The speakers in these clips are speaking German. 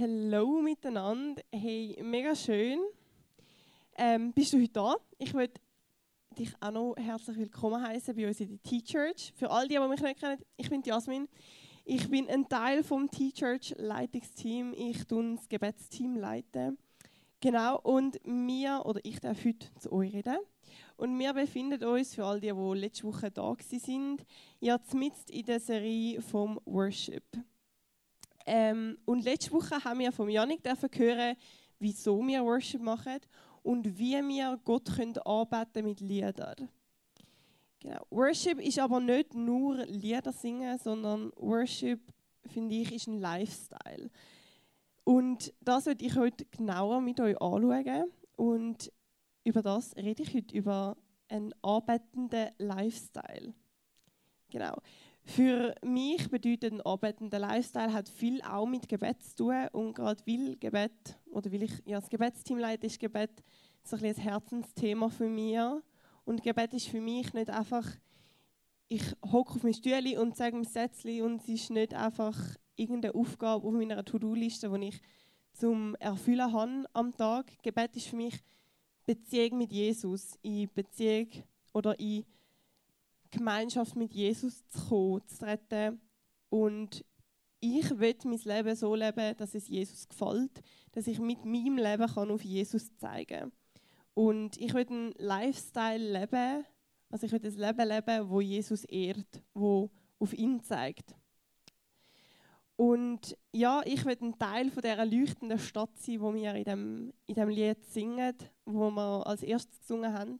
Hallo miteinander. Hey, mega schön. Ähm, bist du heute da? Ich würde dich auch noch herzlich willkommen heißen bei uns in der T-Church. Für all die, die mich nicht kennen, ich bin Jasmin. Ich bin ein Teil vom T-Church Leitungsteam. Ich tue das Gebetsteam leiten. Genau, und wir, oder ich darf heute zu euch reden. Und wir befinden uns, für all die, die letzte Woche da sind, jetzt mitten in der Serie vom Worship. Ähm, und letzte Woche haben wir von Janik hören, wieso wir Worship machen und wie wir Gott können arbeiten mit Liedern. Genau. Worship ist aber nicht nur Lieder singen, sondern Worship, finde ich, ist ein Lifestyle. Und das werde ich heute genauer mit euch anschauen. Und über das rede ich heute, über einen arbeitenden Lifestyle. Genau. Für mich bedeutet ein arbeitender Lifestyle hat viel auch mit Gebet zu tun. Und gerade weil Gebet oder weil ich ja, das Gebetsteam leite, ist Gebet so ein, ein Herzensthema für mich und Gebet ist für mich nicht einfach ich hocke auf mein Stühle und sage mein Sätzchen und es ist nicht einfach irgendeine Aufgabe auf meiner To-Do-Liste, die ich zum Erfüllen habe am Tag. Gebet ist für mich Beziehung mit Jesus, in Beziehung oder in Gemeinschaft mit Jesus zu kommen, zu treten. Und ich will mein Leben so leben, dass es Jesus gefällt, dass ich mit meinem Leben kann auf Jesus zeigen kann. Und ich will einen Lifestyle leben, also ich will ein Leben leben, wo Jesus ehrt, wo auf ihn zeigt. Und ja, ich will ein Teil von dieser leuchtenden Stadt sein, wo wir in dem, in dem Lied singen, wo wir als erstes gesungen haben.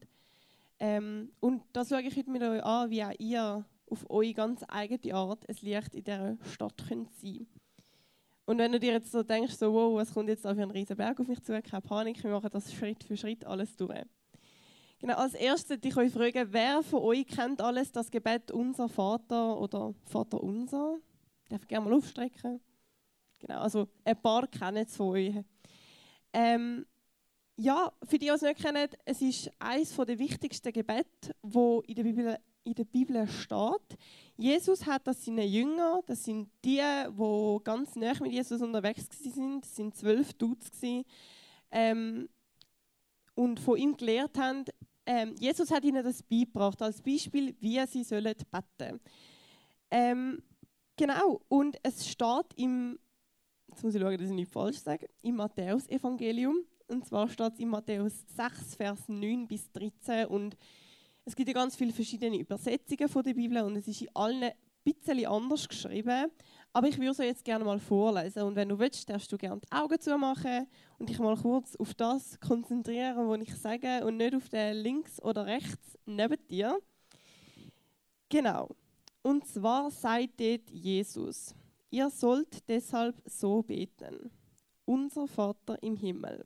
Ähm, und das schaue ich heute mit euch an, wie auch ihr auf eure ganz eigene Art ein Licht in dieser Stadt könnt sein Und wenn du dir jetzt so denkst, so, wow, was kommt jetzt da für ein riesen Berg auf mich zu, keine Panik, wir machen das Schritt für Schritt alles durch. Genau, als erstes ich euch fragen, wer von euch kennt alles das Gebet Unser Vater oder Vater Unser? Ich darf gerne mal aufstrecken. Genau, also ein paar kennen es von euch. Ähm, ja, für die, die es nicht kennen, es ist eines der wichtigsten Gebete, wo in der Bibel in der Bibel steht. Jesus hat das seine Jünger, das sind die, die ganz nah mit Jesus unterwegs sind, das sind zwölf Dudes ähm, und von ihm gelehrt haben. Ähm, Jesus hat ihnen das beigebracht als Beispiel, wie sie sollen beten. Ähm, genau. Und es steht im, jetzt muss ich schauen, dass ich nicht falsch sage, im Matthäus-Evangelium und zwar steht es in Matthäus 6, Vers 9 bis 13. Und es gibt ja ganz viele verschiedene Übersetzungen von der Bibel und es ist in allen ein bisschen anders geschrieben. Aber ich würde es jetzt gerne mal vorlesen. Und wenn du willst, darfst du gerne die Augen zumachen und dich mal kurz auf das konzentrieren, was ich sage und nicht auf den links oder rechts neben dir. Genau. Und zwar sagt dort Jesus, ihr sollt deshalb so beten. Unser Vater im Himmel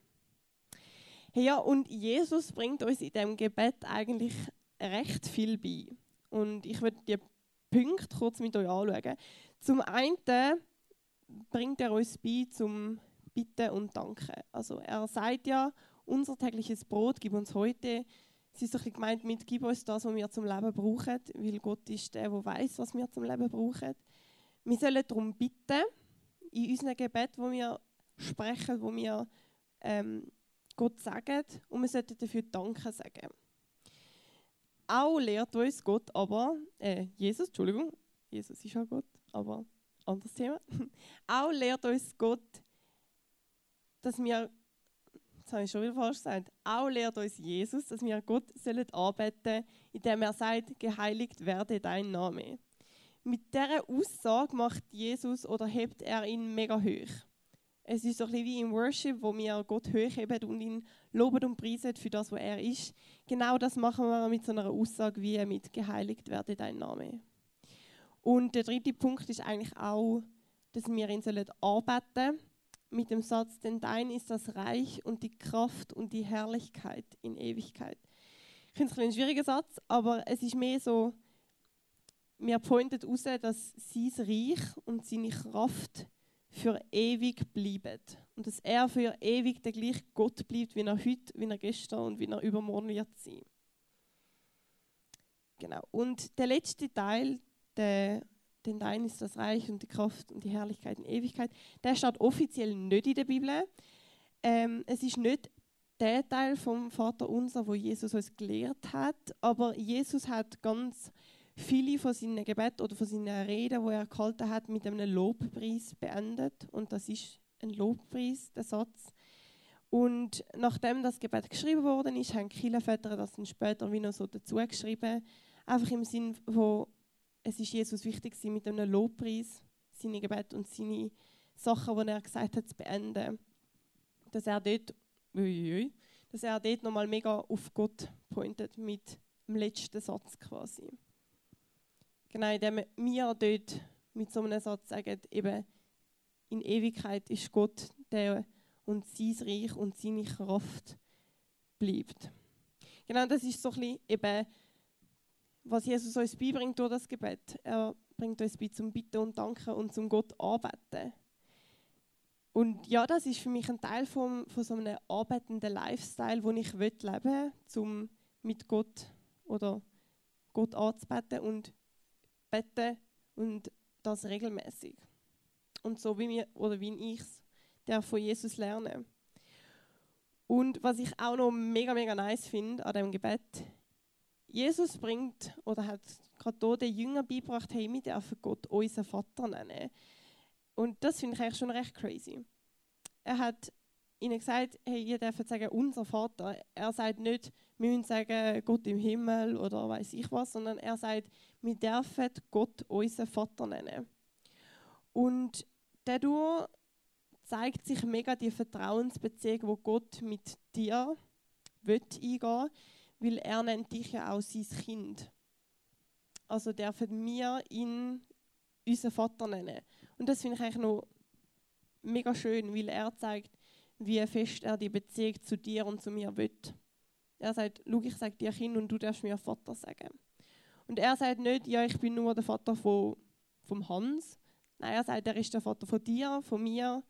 Ja, und Jesus bringt uns in dem Gebet eigentlich recht viel bei. Und ich würde die Punkte kurz mit euch anschauen. Zum einen bringt er uns bei zum Bitten und Danken. Also er sagt ja, unser tägliches Brot gib uns heute. Es ist doch gemeint mit, gib uns das, was wir zum Leben brauchen, weil Gott ist der, der weiß, was wir zum Leben brauchen. Wir sollen darum bitten, in unseren Gebet, wo wir sprechen, wo wir ähm, Gott sagen und wir sollten dafür Danke sagen. Auch lehrt uns Gott aber, äh, Jesus, Entschuldigung, Jesus ist ja Gott, aber anderes Thema. Auch lehrt uns Gott, dass wir, das habe ich schon wieder falsch gesagt, auch lehrt uns Jesus, dass wir Gott sollen arbeiten, indem er sagt, geheiligt werde dein Name. Mit dieser Aussage macht Jesus oder hebt er ihn mega hoch. Es ist so ein bisschen wie im Worship, wo wir Gott hochheben und ihn loben und preisen für das, was er ist. Genau das machen wir mit so einer Aussage wie mit geheiligt werde dein Name. Und der dritte Punkt ist eigentlich auch, dass wir ihn sollen arbeiten mit dem Satz, denn dein ist das Reich und die Kraft und die Herrlichkeit in Ewigkeit. Ich finde es ein, ein schwieriger Satz, aber es ist mehr so, mir pointet raus, dass sein Reich und seine Kraft für ewig bleiben. Und dass er für ewig der gleiche Gott bleibt, wie er heute, wie er gestern und wie er übermorgen wird sein. Genau. Und der letzte Teil, der, denn dein ist das Reich und die Kraft und die Herrlichkeit in Ewigkeit, der steht offiziell nicht in der Bibel. Ähm, es ist nicht der Teil vom Vater Unser, wo Jesus uns gelehrt hat, aber Jesus hat ganz viele von seinen Gebeten oder von seinen Reden, die er gehalten hat, mit einem Lobpreis beendet. Und das ist ein Lobpreis, der Satz. Und nachdem das Gebet geschrieben worden ist, haben Kirchenväter das dann später wieder so dazu geschrieben. Einfach im Sinn, wo es ist Jesus wichtig war, mit einem Lobpreis seine Gebete und seine Sachen, die er gesagt hat, zu beenden. Dass er dort, dass er dort nochmal mega auf Gott pointet mit dem letzten Satz quasi. Genau, indem wir dort mit so einem Satz sagen, eben in Ewigkeit ist Gott der und sein Reich und seine Kraft bleibt. Genau, das ist so ein bisschen eben, was Jesus uns beibringt durch das Gebet. Er bringt uns bei zum Bitten und Danken und zum Gott arbeiten. Und ja, das ist für mich ein Teil vom, von so einem arbeitenden Lifestyle, den ich leben will, um mit Gott oder Gott anzubeten und beten und das regelmäßig. Und so wie mir oder wie ich es von Jesus lerne. Und was ich auch noch mega mega nice finde an dem Gebet, Jesus bringt oder hat gerade den Jüngern beigebracht, hey, wir dürfen Gott unseren Vater nennen. Und das finde ich eigentlich schon recht crazy. Er hat ihnen gesagt, hey, ihr dürft sagen, unser Vater. Er sagt nicht, müssen sagen, Gott im Himmel oder weiß ich was, sondern er sagt, wir dürfen Gott unseren Vater nennen. Und dadurch zeigt sich mega die Vertrauensbeziehung, wo Gott mit dir will eingehen weil er nennt dich ja auch sein Kind. Also dürfen wir ihn unseren Vater nennen. Und das finde ich eigentlich noch mega schön, weil er zeigt, wie fest er die Beziehung zu dir und zu mir will. Er sagt, schau, ich sage dir Kind und du darfst mir Vater sagen. Und er sagt nicht, ja, ich bin nur der Vater von, vom Hans. Nein, er sagt, er ist der Vater von dir, von mir,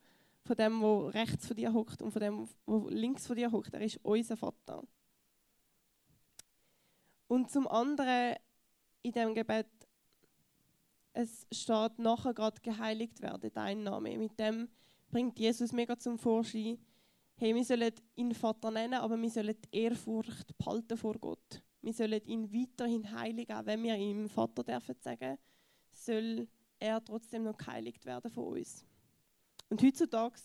von dem, der rechts von dir hockt und von dem, der links von dir hockt. Er ist unser Vater. Und zum anderen in dem Gebet, es steht nachher gerade geheiligt werden, dein Name. Mit dem bringt Jesus mega zum Vorschein, hey, wir sollen ihn Vater nennen, aber wir sollen die Ehrfurcht behalten vor Gott wir sollen ihn weiterhin heiligen, auch wenn wir ihm Vater dürfen sagen, soll er trotzdem noch geheiligt werden von uns. Und heutzutage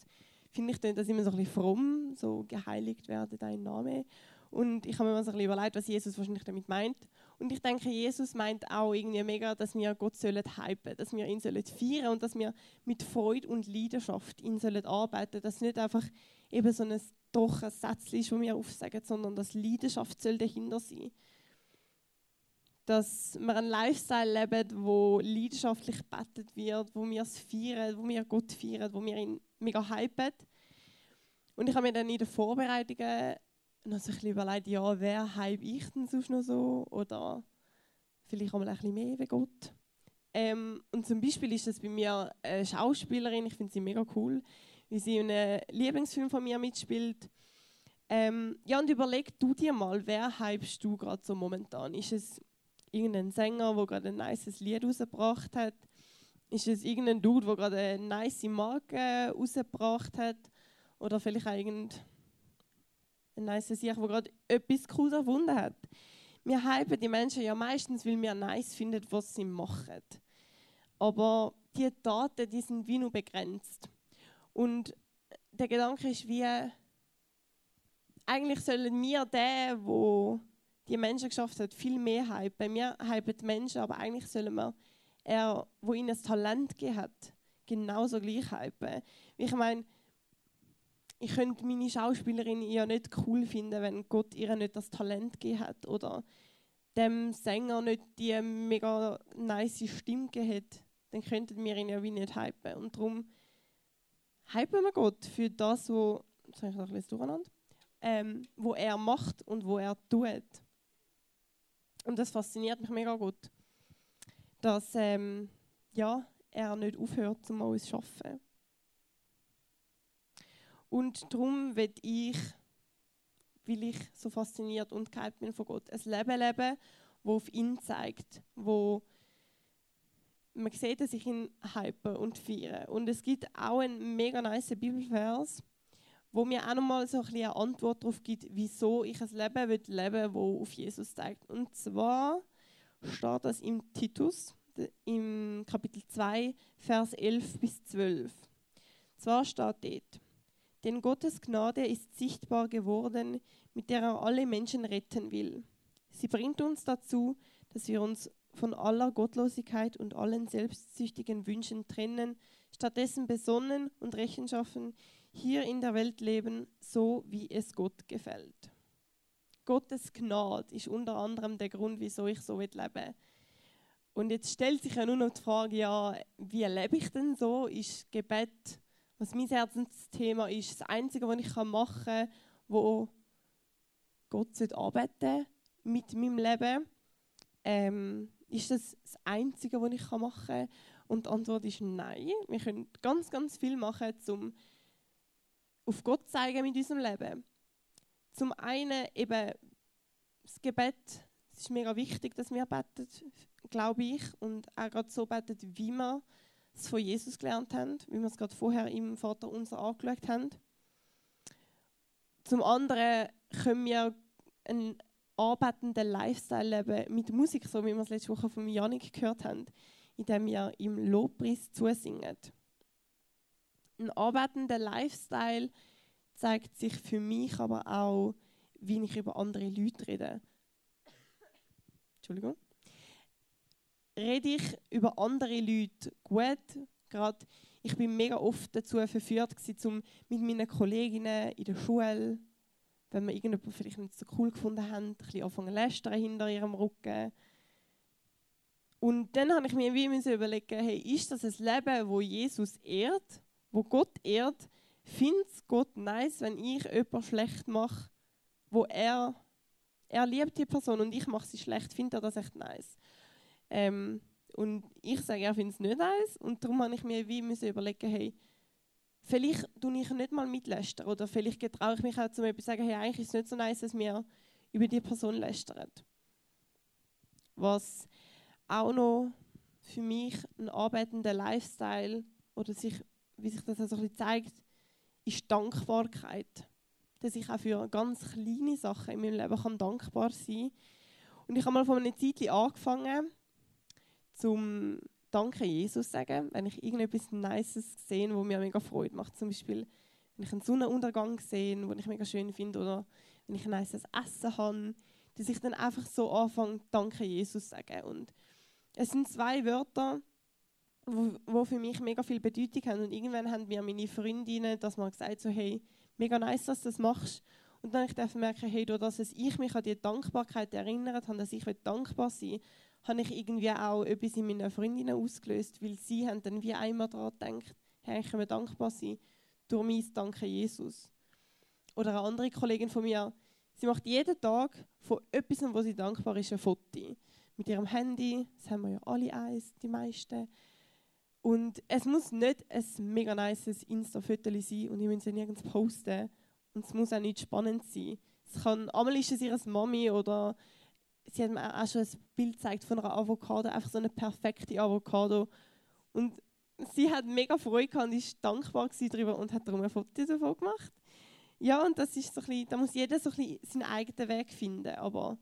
finde ich das immer so ein bisschen fromm, so geheiligt werden, dein Name. Und ich habe mir mal so ein bisschen überlegt, was Jesus wahrscheinlich damit meint. Und ich denke, Jesus meint auch irgendwie mega, dass wir Gott sollen hypen, dass wir ihn sollen feiern und dass wir mit Freude und Leidenschaft ihn sollen arbeiten, dass nicht einfach eben so ein doch Sätzchen ist, das wir aufsagen, sondern dass Leidenschaft soll dahinter sein. Dass wir einen Lifestyle leben, wo leidenschaftlich bettet wird, wo wir es feiern, wo wir Gott feiern, wo wir ihn mega hypen. Und ich habe mir dann in den Vorbereitungen noch so ein überlegt, ja, wer hype ich denn sonst noch so? Oder vielleicht auch mal ein bisschen mehr wie Gott. Ähm, und zum Beispiel ist das bei mir eine Schauspielerin, ich finde sie mega cool wie sie in einem Lieblingsfilm von mir mitspielt. Ähm, ja, und überleg du dir mal, wer hypst du gerade so momentan? Ist es irgendein Sänger, der gerade ein nices Lied rausgebracht hat? Ist es irgendein Dude, der gerade eine nice Marke rausgebracht hat? Oder vielleicht auch irgendein nice Sieg, der gerade etwas Cooles erfunden hat? Wir hypen die Menschen ja meistens, weil wir nice finden, was sie machen. Aber die Daten, die sind wie nur begrenzt. Und der Gedanke ist wie, eigentlich sollen wir den, wo die Menschen geschafft hat, viel mehr hypen. Wir hypen die Menschen, aber eigentlich sollen wir er, wo ihnen das Talent gegeben hat, genauso gleich hypen. Ich meine, ich könnte meine Schauspielerin ja nicht cool finden, wenn Gott ihr nicht das Talent gegeben hat oder dem Sänger nicht die mega nice Stimme gegeben hat. Dann könnten wir ihn ja wie nicht hypen. Und darum hypen wir Gott für das, wo, jetzt ich noch ein bisschen ähm, wo er macht und wo er tut. Und das fasziniert mich mega gut, dass ähm, ja, er nicht aufhört, um uns zu arbeiten. Und darum will ich, weil ich so fasziniert und gehypt bin von Gott, ein Leben leben, das auf ihn zeigt, wo man sieht, dass ich ihn hype und feiere. Und es gibt auch einen mega nice Bibelvers, wo mir auch nochmal so ein eine Antwort darauf gibt, wieso ich ein Leben will leben das auf Jesus zeigt. Und zwar steht das im Titus, im Kapitel 2, Vers 11 bis 12. Zwar steht dort, denn Gottes Gnade ist sichtbar geworden, mit der er alle Menschen retten will. Sie bringt uns dazu, dass wir uns von aller Gottlosigkeit und allen selbstsüchtigen Wünschen trennen, stattdessen besonnen und rechtschaffen hier in der Welt leben, so wie es Gott gefällt. Gottes Gnade ist unter anderem der Grund, wieso ich so will. Und jetzt stellt sich ja nur noch die Frage, ja, wie lebe ich denn so? Ist Gebet, was mein Herzensthema ist, das Einzige, was ich machen kann, wo Gott arbeiten mit meinem Leben? Ähm, ist das das Einzige, was ich machen kann? Und die Antwort ist nein. Wir können ganz, ganz viel machen, um auf Gott zu zeigen mit unserem Leben. Zum einen eben das Gebet. Es ist mega wichtig, dass wir beten, glaube ich, und auch gerade so beten, wie wir es von Jesus gelernt haben, wie wir es gerade vorher im Vater unser angeschaut haben. Zum anderen können wir einen arbeitenden Lifestyle leben mit Musik, so wie wir es letzte Woche von Janik gehört haben, indem wir im Lobpreis zusingen. Ein arbeitender Lifestyle zeigt sich für mich aber auch, wie ich über andere Leute rede. Entschuldigung. Rede ich über andere Leute gut, gerade ich bin mega oft dazu verführt, um mit meinen Kolleginnen in der Schule wenn wir irgendjemanden vielleicht nicht so cool gefunden haben, ein bisschen anfangen lästern hinter ihrem Rücken. Und dann habe ich mir wie überlegen, hey, ist das ein Leben, wo Jesus ehrt, wo Gott ehrt? Findet Gott nice, wenn ich jemanden schlecht mache, wo er, er liebt die Person und ich mache sie schlecht, findet er das echt nice? Ähm, und ich sage, er findet es nicht nice und darum habe ich mir wie überlegen, hey, vielleicht tue ich nicht mal mitlästern oder vielleicht getraue ich mich auch zu etwas sagen, hey, eigentlich ist es nicht so nice, dass wir über die Person lästern. Was auch noch für mich ein arbeitender Lifestyle oder sich, wie sich das also ein bisschen zeigt, ist Dankbarkeit. Dass ich auch für ganz kleine Sachen in meinem Leben kann dankbar sein kann. Und ich habe mal von einer Zeit angefangen, zum Danke Jesus sagen, wenn ich irgendetwas Nices sehe, wo mir mega Freude macht. Zum Beispiel, wenn ich einen Sonnenuntergang sehe, den ich mega schön finde, oder wenn ich ein nices Essen habe, dass ich dann einfach so anfange, Danke Jesus sagen. Und es sind zwei Wörter, die für mich mega viel Bedeutung haben. Und irgendwann haben mir meine Freundinnen das mal gesagt, so hey, mega nice, dass du das machst. Und dann ich merken, hey, durch das ich mich an die Dankbarkeit erinnert habe, dass ich dankbar sein will, habe ich irgendwie auch etwas in meinen Freundinnen ausgelöst, weil sie haben dann wie einmal daran gedacht, hey, ich kann dankbar sein durch mein Danke Jesus. Oder eine andere Kollegin von mir, sie macht jeden Tag von etwas, wo sie dankbar ist, ein Foto. Mit ihrem Handy, das haben wir ja alle eins, die meisten. Und es muss nicht ein mega nices Insta-Foto sein und ich muss es nirgends posten. Und es muss auch nicht spannend sein. Es kann, einmal ist es ihre Mami oder sie hat mir auch schon ein Bild gezeigt von einer Avocado, einfach so eine perfekte Avocado. Und sie hat mega Freude gehabt und ist dankbar darüber und hat darum ein Foto davon gemacht. Ja, und das ist so ein bisschen, da muss jeder so ein bisschen seinen eigenen Weg finden. Aber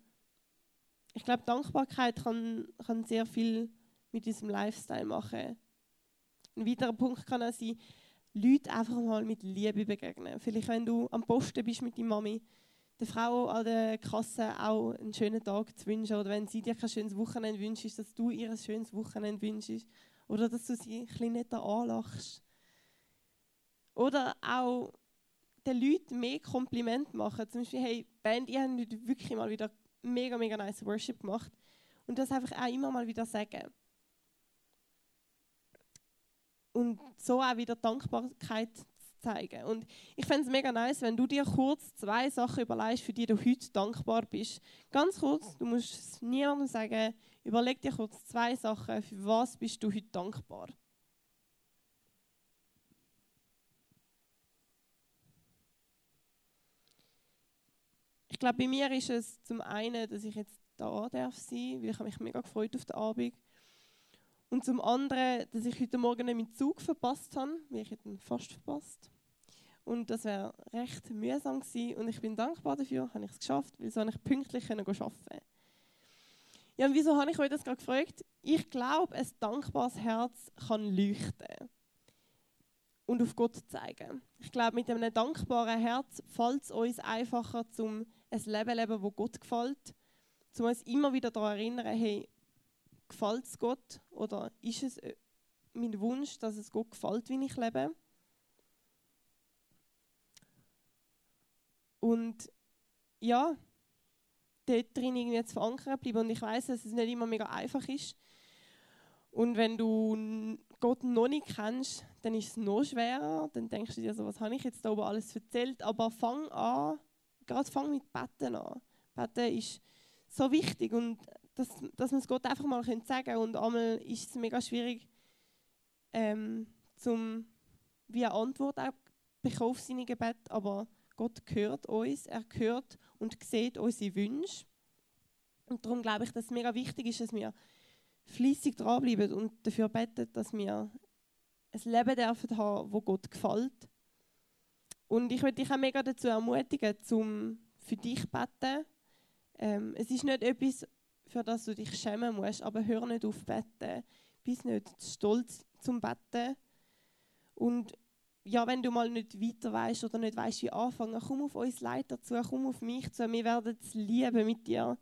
ich glaube, Dankbarkeit kann, kann sehr viel mit diesem Lifestyle machen. Ein weiterer Punkt kann auch sein, Leute einfach mal mit Liebe begegnen. Vielleicht, wenn du am Posten bist mit deiner Mami, der Frau an der Kasse auch einen schönen Tag zu wünschen oder wenn sie dir kein schönes Wochenende wünscht, dass du ihr ein schönes Wochenende wünschst oder dass du sie ein bisschen netter anlachst. Oder auch den Leuten mehr Kompliment machen. Zum Beispiel, hey, Band, ihr habt wirklich mal wieder mega, mega nice Worship gemacht. Und das einfach auch immer mal wieder sagen. Und so auch wieder Dankbarkeit zeigen. Und ich fände es mega nice, wenn du dir kurz zwei Sachen überlegst, für die du heute dankbar bist. Ganz kurz, du musst es niemandem sagen, überleg dir kurz zwei Sachen, für was bist du heute dankbar. Ich glaube, bei mir ist es zum einen, dass ich jetzt da darf weil ich mich mega gefreut auf den Abend. Und zum anderen, dass ich heute Morgen meinen Zug verpasst habe, weil ich ihn fast verpasst. Und das wäre recht mühsam gewesen. Und ich bin dankbar dafür, habe ich es geschafft, weil so habe ich pünktlich arbeiten konnte. Ja, und wieso habe ich euch das gerade gefragt? Ich glaube, ein dankbares Herz kann leuchten und auf Gott zeigen. Ich glaube, mit einem dankbaren Herz fällt es uns einfacher, zum ein Leben zu leben, das Gott gefällt, um uns immer wieder daran erinnern, hey, gefällt es Gott oder ist es äh, mein Wunsch, dass es Gott gefällt, wie ich lebe? Und ja, dort drin irgendwie zu verankern bleiben. Und ich weiß, dass es nicht immer mega einfach ist. Und wenn du Gott noch nicht kennst, dann ist es noch schwerer. Dann denkst du dir so, was habe ich jetzt da oben alles erzählt? Aber fang an, gerade fang mit Betten an. Betten ist so wichtig und dass, dass man es Gott einfach mal sagen können. Und einmal ist es mega schwierig, ähm, zum wie eine Antwort auch bekommen auf seine Gebet, aber Gott hört uns, er hört und sieht unsere Wünsche. Und darum glaube ich, dass es mega wichtig ist, dass wir fließig dranbleiben und dafür beten, dass wir ein Leben dürfen haben, wo Gott gefällt. Und ich möchte dich auch mega dazu ermutigen, zum für dich zu beten. Ähm, es ist nicht etwas, für das du dich schämen musst, aber hör nicht auf beten. Bist nicht stolz zum Betten. Und ja, wenn du mal nicht weiter weißt oder nicht weißt, wie anfangen, komm auf uns Leiter zu, komm auf mich zu. Wir werden es lieben, mit dir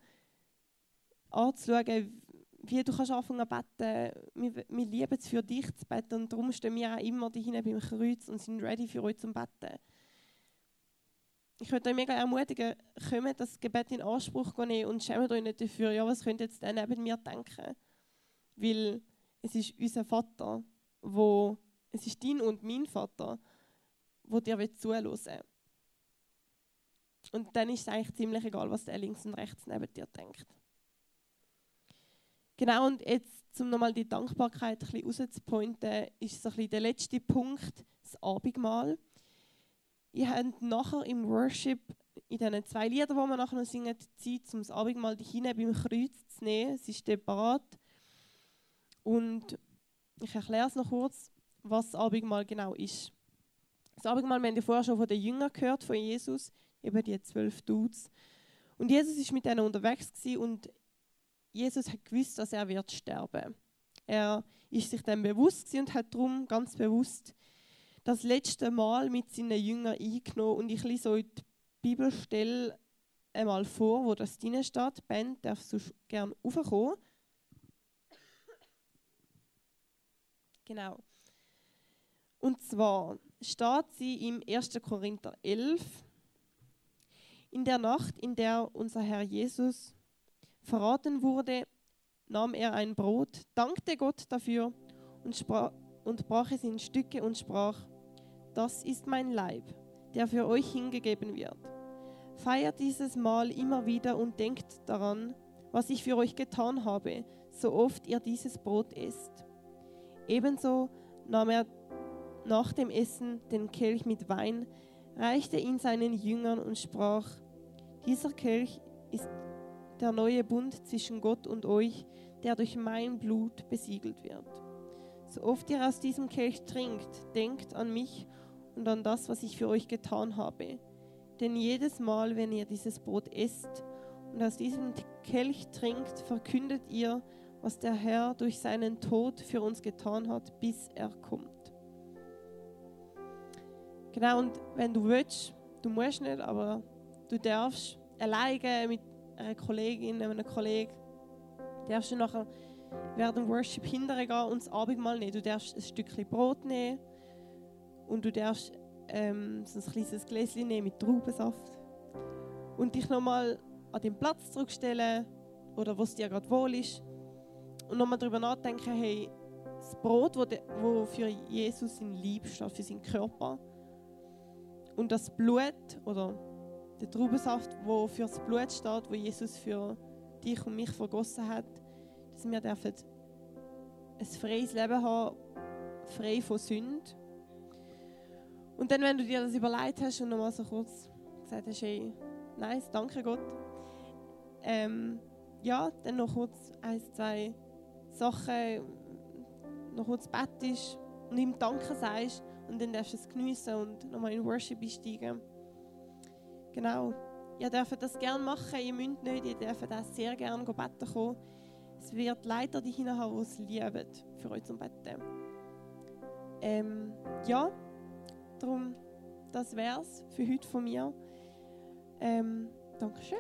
anzuschauen, wie du kannst anfangen zu beten. Wir, wir lieben es für dich zu beten und darum stehen wir auch immer hinten beim Kreuz und sind ready für euch zum Betten. Ich würde euch mega ermutigen, kommt das Gebet in Anspruch nehmen und schämt euch nicht dafür, ja, was könnt ihr jetzt dann neben mir denken? Weil es ist unser Vater, wo es ist dein und mein Vater, wo dir zuhören will. Und dann ist es eigentlich ziemlich egal, was der links und rechts neben dir denkt. Genau, und jetzt, um nochmal die Dankbarkeit ein bisschen rauszupointen, ist so ein bisschen der letzte Punkt, das Abendmahl. Ihr habt nachher im Worship, in diesen zwei Liedern, die wir nachher noch singen, die Zeit, um das Abendmahl hinein beim Kreuz zu nehmen. Es ist deparat. Und ich erkläre es noch kurz was das Abendmahl genau ist. Das Abendmahl, wir haben ja vorher schon von den Jüngern gehört, von Jesus, eben die zwölf Dudes. Und Jesus ist mit denen unterwegs und Jesus hat gewusst, dass er wird sterben. Er ist sich dann bewusst und hat darum ganz bewusst das letzte Mal mit seinen Jüngern eingenommen. Und ich lese euch die Bibelstelle einmal vor, wo das drin steht. Ben, darfst du gerne raufkommen? Genau. Und zwar steht sie im 1. Korinther 11. In der Nacht, in der unser Herr Jesus verraten wurde, nahm er ein Brot, dankte Gott dafür und, sprach, und brach es in Stücke und sprach, das ist mein Leib, der für euch hingegeben wird. Feiert dieses Mal immer wieder und denkt daran, was ich für euch getan habe, so oft ihr dieses Brot esst. Ebenso nahm er nach dem Essen den Kelch mit Wein, reichte ihn seinen Jüngern und sprach, dieser Kelch ist der neue Bund zwischen Gott und euch, der durch mein Blut besiegelt wird. So oft ihr aus diesem Kelch trinkt, denkt an mich und an das, was ich für euch getan habe. Denn jedes Mal, wenn ihr dieses Brot esst und aus diesem Kelch trinkt, verkündet ihr, was der Herr durch seinen Tod für uns getan hat, bis er kommt. Genau, und wenn du willst, du musst nicht, aber du darfst alleine mit einer Kollegin, einem Kollegen, darfst du nachher während dem Worship hinterher gehen und das Abendmahl nehmen. Du darfst ein Stückchen Brot nehmen und du darfst ähm, so ein kleines Gläschen nehmen mit Traubensaft und dich nochmal an den Platz zurückstellen oder wo es dir gerade wohl ist und nochmal darüber nachdenken, hey, das Brot, wo, wo für Jesus sein Lieb steht, für seinen Körper, und das Blut oder der Traubensaft, wo für das Blut steht, wo Jesus für dich und mich vergossen hat, dass wir dürfen ein freies Leben haben, frei von Sünde. Und dann, wenn du dir das überlegt hast und nochmal so kurz gesagt hast, hey, nice, danke Gott, ähm, ja, dann noch kurz ein, zwei Sachen, noch kurz bettest und ihm Danke sagst und dann darfst du es geniessen und nochmal in Worship einsteigen. Genau. Ihr dürft das gerne machen, ihr müsst nicht, ihr dürft auch sehr gerne beten kommen. Es wird Leiter die haben, die es lieben, für euch zum Betten. Ähm, ja, darum, das wäre es für heute von mir. Ähm, Dankeschön.